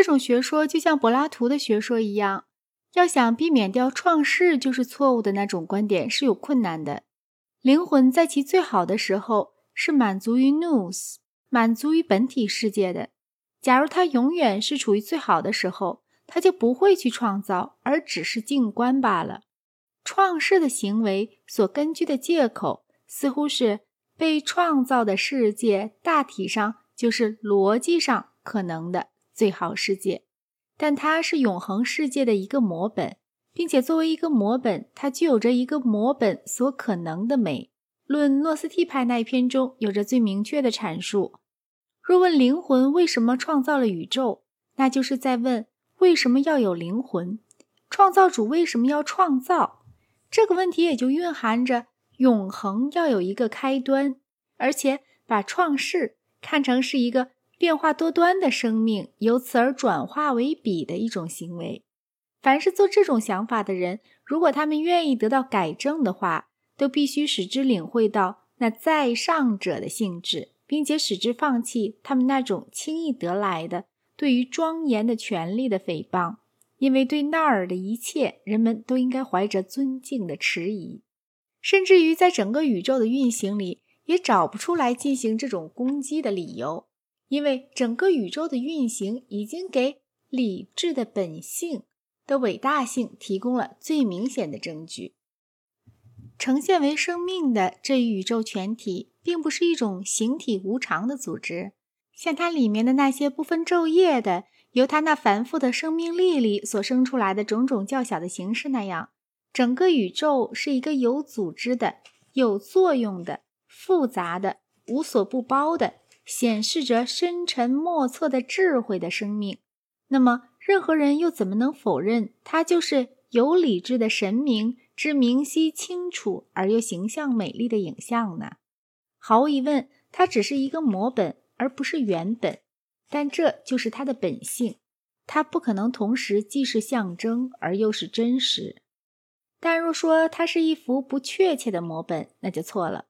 这种学说就像柏拉图的学说一样，要想避免掉创世就是错误的那种观点是有困难的。灵魂在其最好的时候是满足于 nous，满足于本体世界的。假如它永远是处于最好的时候，它就不会去创造，而只是静观罢了。创世的行为所根据的借口，似乎是被创造的世界大体上就是逻辑上可能的最好世界，但它是永恒世界的一个模本，并且作为一个模本，它具有着一个模本所可能的美。论诺斯替派那一篇中有着最明确的阐述。若问灵魂为什么创造了宇宙，那就是在问为什么要有灵魂？创造主为什么要创造？这个问题也就蕴含着永恒要有一个开端，而且把创世看成是一个变化多端的生命，由此而转化为彼的一种行为。凡是做这种想法的人，如果他们愿意得到改正的话，都必须使之领会到那在上者的性质。并且使之放弃他们那种轻易得来的对于庄严的权利的诽谤，因为对那儿的一切，人们都应该怀着尊敬的迟疑，甚至于在整个宇宙的运行里，也找不出来进行这种攻击的理由，因为整个宇宙的运行已经给理智的本性的伟大性提供了最明显的证据。呈现为生命的这一宇宙全体。并不是一种形体无常的组织，像它里面的那些不分昼夜的由它那繁复的生命力里所生出来的种种较小的形式那样。整个宇宙是一个有组织的、有作用的、复杂的、无所不包的，显示着深沉莫测的智慧的生命。那么，任何人又怎么能否认它就是有理智的神明之明晰清楚而又形象美丽的影像呢？毫无疑问，它只是一个模本，而不是原本。但这就是它的本性，它不可能同时既是象征而又是真实。但若说它是一幅不确切的模本，那就错了。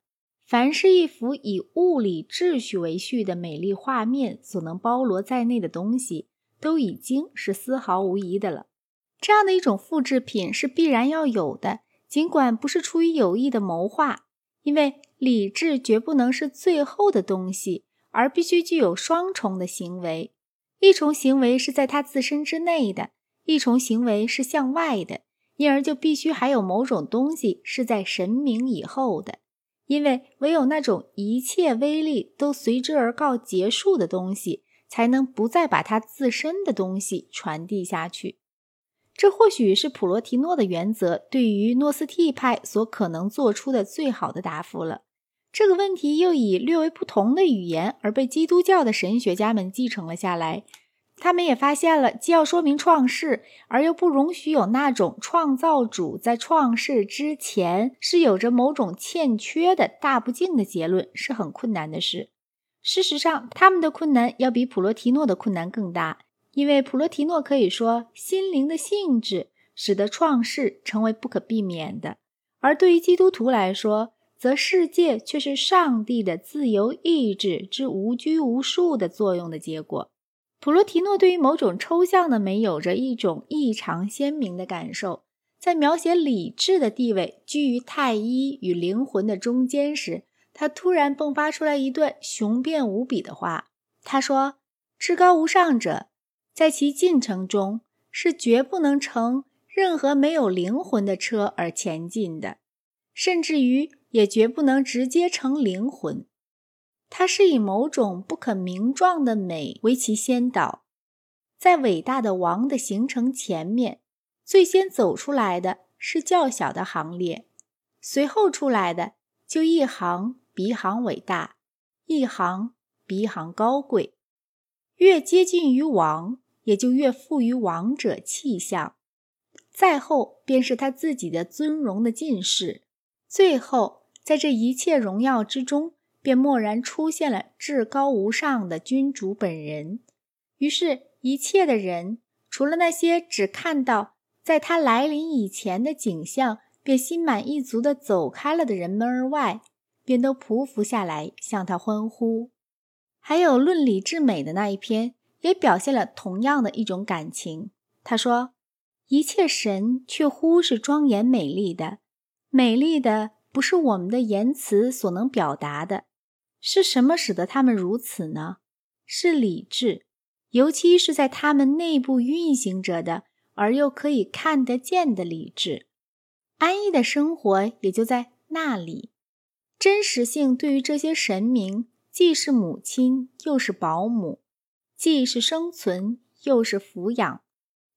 凡是一幅以物理秩序为序的美丽画面所能包罗在内的东西，都已经是丝毫无疑的了。这样的一种复制品是必然要有的，尽管不是出于有意的谋划，因为。理智绝不能是最后的东西，而必须具有双重的行为：一重行为是在它自身之内的，一重行为是向外的。因而就必须还有某种东西是在神明以后的，因为唯有那种一切威力都随之而告结束的东西，才能不再把它自身的东西传递下去。这或许是普罗提诺的原则对于诺斯替派所可能做出的最好的答复了。这个问题又以略为不同的语言而被基督教的神学家们继承了下来。他们也发现了，既要说明创世，而又不容许有那种创造主在创世之前是有着某种欠缺的大不敬的结论，是很困难的事。事实上，他们的困难要比普罗提诺的困难更大，因为普罗提诺可以说心灵的性质使得创世成为不可避免的，而对于基督徒来说，则世界却是上帝的自由意志之无拘无束的作用的结果。普罗提诺对于某种抽象的美有着一种异常鲜明的感受，在描写理智的地位居于太一与灵魂的中间时，他突然迸发出来一段雄辩无比的话。他说：“至高无上者在其进程中是绝不能乘任何没有灵魂的车而前进的，甚至于。”也绝不能直接成灵魂，它是以某种不可名状的美为其先导，在伟大的王的形成前面，最先走出来的是较小的行列，随后出来的就一行比一行伟大，一行比一行高贵。越接近于王，也就越富于王者气象。再后便是他自己的尊荣的进士，最后。在这一切荣耀之中，便蓦然出现了至高无上的君主本人。于是，一切的人，除了那些只看到在他来临以前的景象，便心满意足地走开了的人们而外，便都匍匐下来向他欢呼。还有论理至美的那一篇，也表现了同样的一种感情。他说：“一切神却乎是庄严美丽的，美丽的不是我们的言辞所能表达的。是什么使得他们如此呢？是理智，尤其是在他们内部运行着的，而又可以看得见的理智。安逸的生活也就在那里。真实性对于这些神明，既是母亲，又是保姆。”既是生存，又是抚养。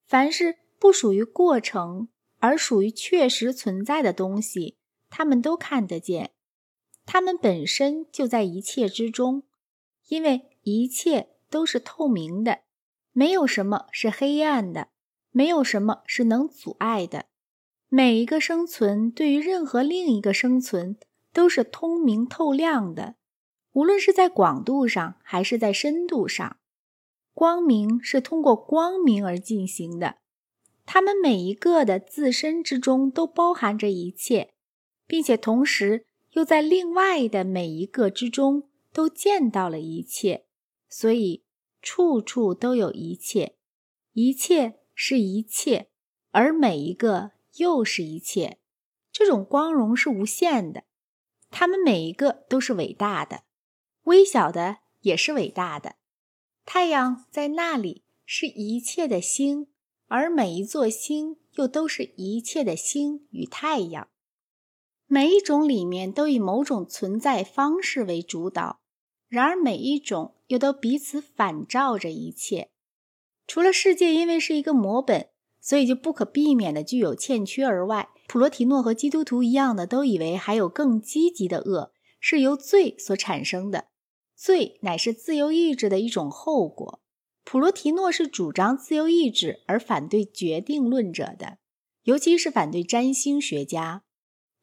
凡是不属于过程，而属于确实存在的东西，他们都看得见。他们本身就在一切之中，因为一切都是透明的，没有什么是黑暗的，没有什么是能阻碍的。每一个生存对于任何另一个生存都是通明透亮的，无论是在广度上还是在深度上。光明是通过光明而进行的，他们每一个的自身之中都包含着一切，并且同时又在另外的每一个之中都见到了一切，所以处处都有一切，一切是一切，而每一个又是一切。这种光荣是无限的，他们每一个都是伟大的，微小的也是伟大的。太阳在那里是一切的星，而每一座星又都是一切的星与太阳。每一种里面都以某种存在方式为主导，然而每一种又都彼此反照着一切。除了世界因为是一个模本，所以就不可避免的具有欠缺而外，普罗提诺和基督徒一样的都以为还有更积极的恶是由罪所产生的。罪乃是自由意志的一种后果。普罗提诺是主张自由意志而反对决定论者的，尤其是反对占星学家。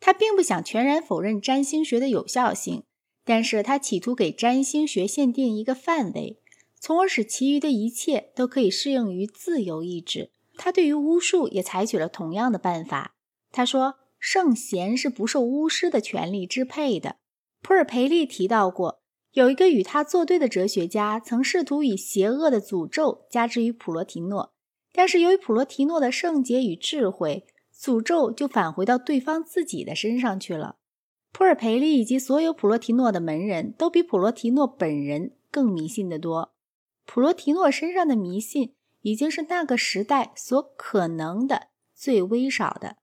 他并不想全然否认占星学的有效性，但是他企图给占星学限定一个范围，从而使其余的一切都可以适用于自由意志。他对于巫术也采取了同样的办法。他说，圣贤是不受巫师的权力支配的。普尔培利提到过。有一个与他作对的哲学家，曾试图以邪恶的诅咒加之于普罗提诺，但是由于普罗提诺的圣洁与智慧，诅咒就返回到对方自己的身上去了。普尔培利以及所有普罗提诺的门人都比普罗提诺本人更迷信的多。普罗提诺身上的迷信已经是那个时代所可能的最微少的。